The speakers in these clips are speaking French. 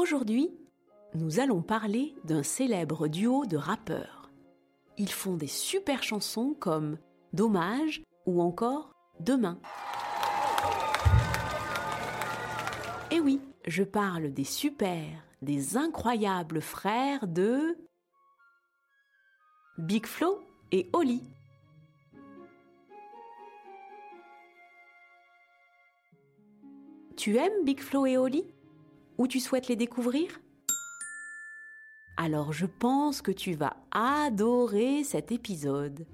Aujourd'hui, nous allons parler d'un célèbre duo de rappeurs. Ils font des super chansons comme Dommage ou encore Demain. Et eh oui, je parle des super, des incroyables frères de Big Flo et Oli. Tu aimes Big Flo et Oli? Ou tu souhaites les découvrir? Alors je pense que tu vas adorer cet épisode.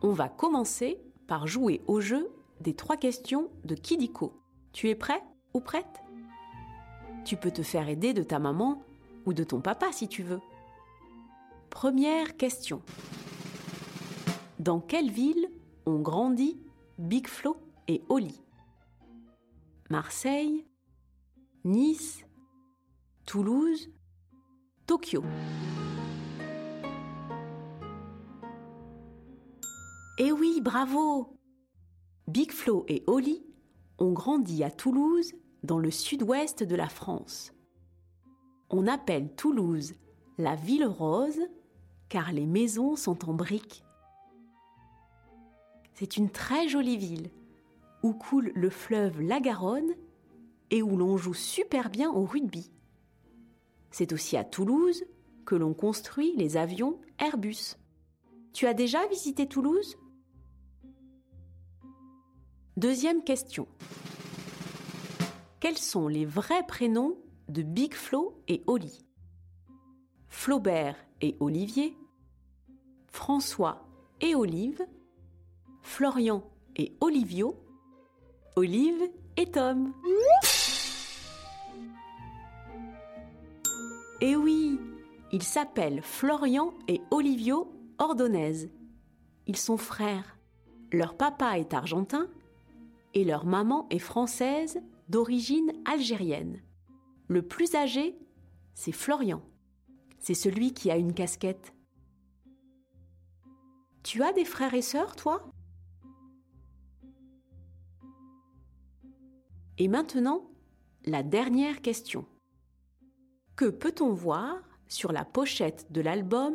On va commencer par jouer au jeu des trois questions de Kidiko. Tu es prêt ou prête? Tu peux te faire aider de ta maman ou de ton papa si tu veux. Première question. Dans quelle ville ont grandi Big Flo et Oli? Marseille, Nice, Toulouse, Tokyo. Eh oui, bravo Big Flo et Oli ont grandi à Toulouse, dans le sud-ouest de la France. On appelle Toulouse la ville rose car les maisons sont en briques. C'est une très jolie ville où coule le fleuve la Garonne et où l'on joue super bien au rugby. C'est aussi à Toulouse que l'on construit les avions Airbus. Tu as déjà visité Toulouse? Deuxième question. Quels sont les vrais prénoms de Big Flo et Oli? Flaubert et Olivier François et Olive Florian et Olivio Olive et Tom. Eh oui, ils s'appellent Florian et Olivio Ordonez. Ils sont frères. Leur papa est argentin et leur maman est française d'origine algérienne. Le plus âgé, c'est Florian. C'est celui qui a une casquette. Tu as des frères et sœurs, toi? Et maintenant, la dernière question. Que peut-on voir sur la pochette de l'album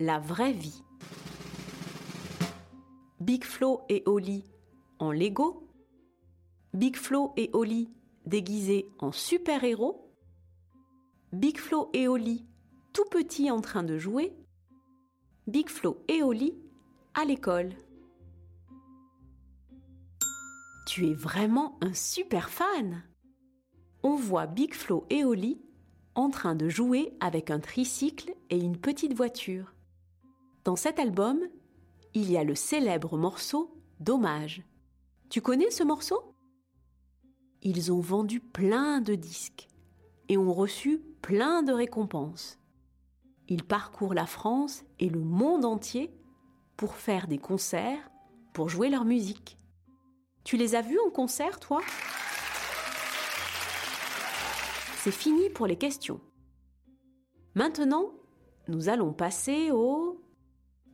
La vraie vie Big Flo et Oli en Lego. Big Flo et Oli déguisés en super-héros. Big Flo et Oli tout petits en train de jouer. Big Flo et Oli à l'école tu es vraiment un super fan On voit Big Flo et Oli en train de jouer avec un tricycle et une petite voiture. Dans cet album, il y a le célèbre morceau Dommage. Tu connais ce morceau? Ils ont vendu plein de disques et ont reçu plein de récompenses. Ils parcourent la France et le monde entier pour faire des concerts, pour jouer leur musique. Tu les as vus en concert, toi? C'est fini pour les questions. Maintenant, nous allons passer au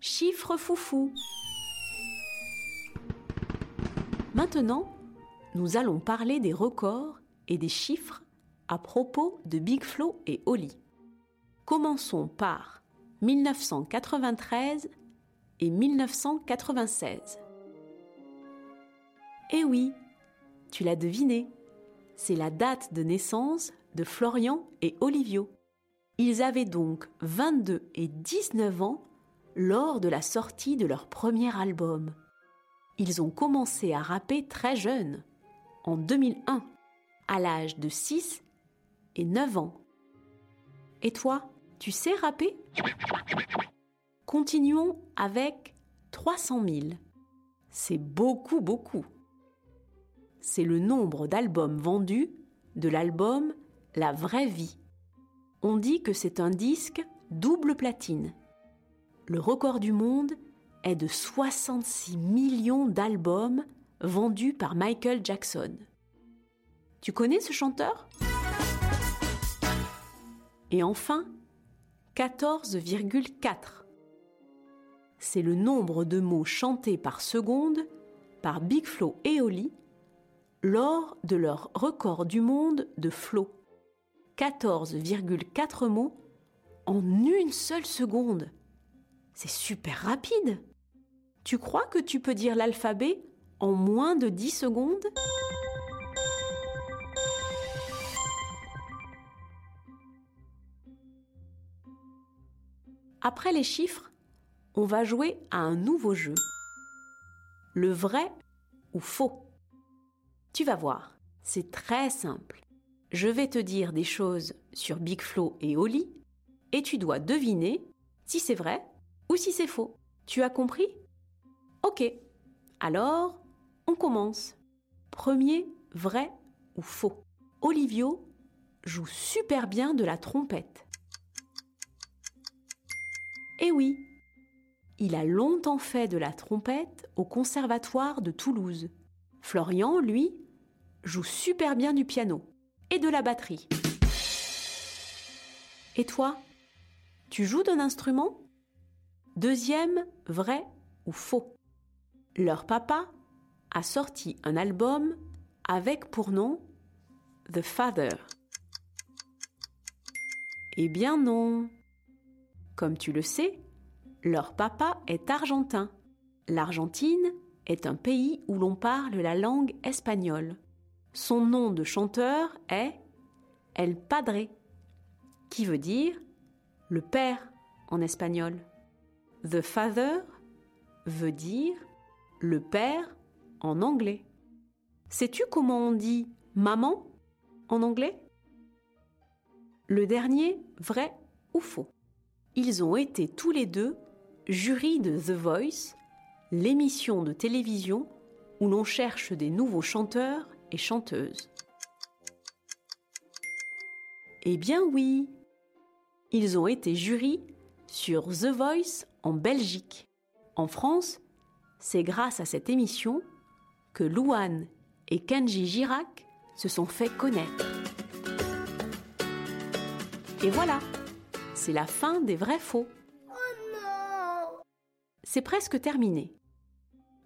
chiffre foufou. Maintenant, nous allons parler des records et des chiffres à propos de Big Flo et Oli. Commençons par 1993 et 1996. Eh oui, tu l'as deviné, c'est la date de naissance de Florian et Olivio. Ils avaient donc 22 et 19 ans lors de la sortie de leur premier album. Ils ont commencé à rapper très jeunes, en 2001, à l'âge de 6 et 9 ans. Et toi, tu sais rapper? Continuons avec 300 000. C'est beaucoup, beaucoup c'est le nombre d'albums vendus de l'album La vraie vie. On dit que c'est un disque double platine. Le record du monde est de 66 millions d'albums vendus par Michael Jackson. Tu connais ce chanteur? Et enfin, 14,4. C'est le nombre de mots chantés par seconde par Big Flo et Oli lors de leur record du monde de flow. 14,4 mots en une seule seconde. C'est super rapide. Tu crois que tu peux dire l'alphabet en moins de 10 secondes? Après les chiffres, on va jouer à un nouveau jeu. Le vrai ou faux? Tu vas voir, c'est très simple. Je vais te dire des choses sur Big Flo et Oli et tu dois deviner si c'est vrai ou si c'est faux. Tu as compris? Ok. Alors, on commence. Premier, vrai ou faux? Olivio joue super bien de la trompette. Eh oui, il a longtemps fait de la trompette au Conservatoire de Toulouse. Florian, lui, joue super bien du piano et de la batterie. Et toi, tu joues d'un instrument? Deuxième, vrai ou faux? Leur papa a sorti un album avec pour nom The Father. Eh bien non. Comme tu le sais, leur papa est argentin. L'Argentine est un pays où l'on parle la langue espagnole. Son nom de chanteur est El Padre, qui veut dire le père en espagnol. The Father veut dire le père en anglais. Sais-tu comment on dit maman en anglais? Le dernier, vrai ou faux? Ils ont été tous les deux jury de The Voice, l'émission de télévision où l'on cherche des nouveaux chanteurs et chanteuses. Eh bien oui, ils ont été jury sur The Voice en Belgique. En France, c'est grâce à cette émission que Louane et Kenji Girac se sont fait connaître. Et voilà, c'est la fin des vrais faux c'est presque terminé.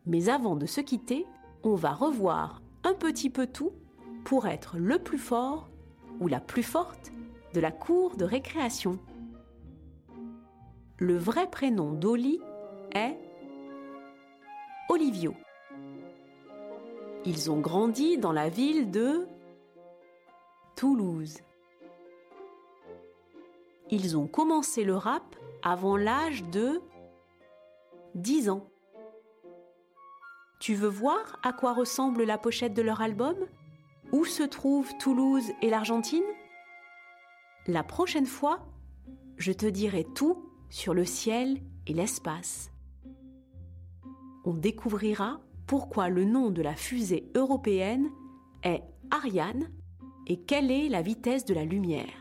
Mais avant de se quitter, on va revoir un petit peu tout pour être le plus fort ou la plus forte de la cour de récréation. Le vrai prénom d'Oli est Olivio. Ils ont grandi dans la ville de Toulouse. Ils ont commencé le rap avant l'âge de 10 ans. Tu veux voir à quoi ressemble la pochette de leur album? Où se trouvent Toulouse et l'Argentine? La prochaine fois, je te dirai tout sur le ciel et l'espace. On découvrira pourquoi le nom de la fusée européenne est Ariane et quelle est la vitesse de la lumière.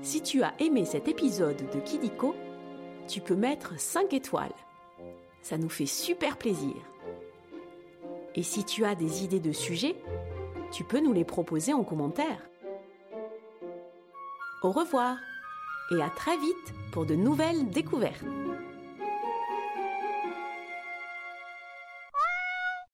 Si tu as aimé cet épisode de Kidiko, tu peux mettre 5 étoiles. Ça nous fait super plaisir. Et si tu as des idées de sujets, tu peux nous les proposer en commentaire. Au revoir et à très vite pour de nouvelles découvertes.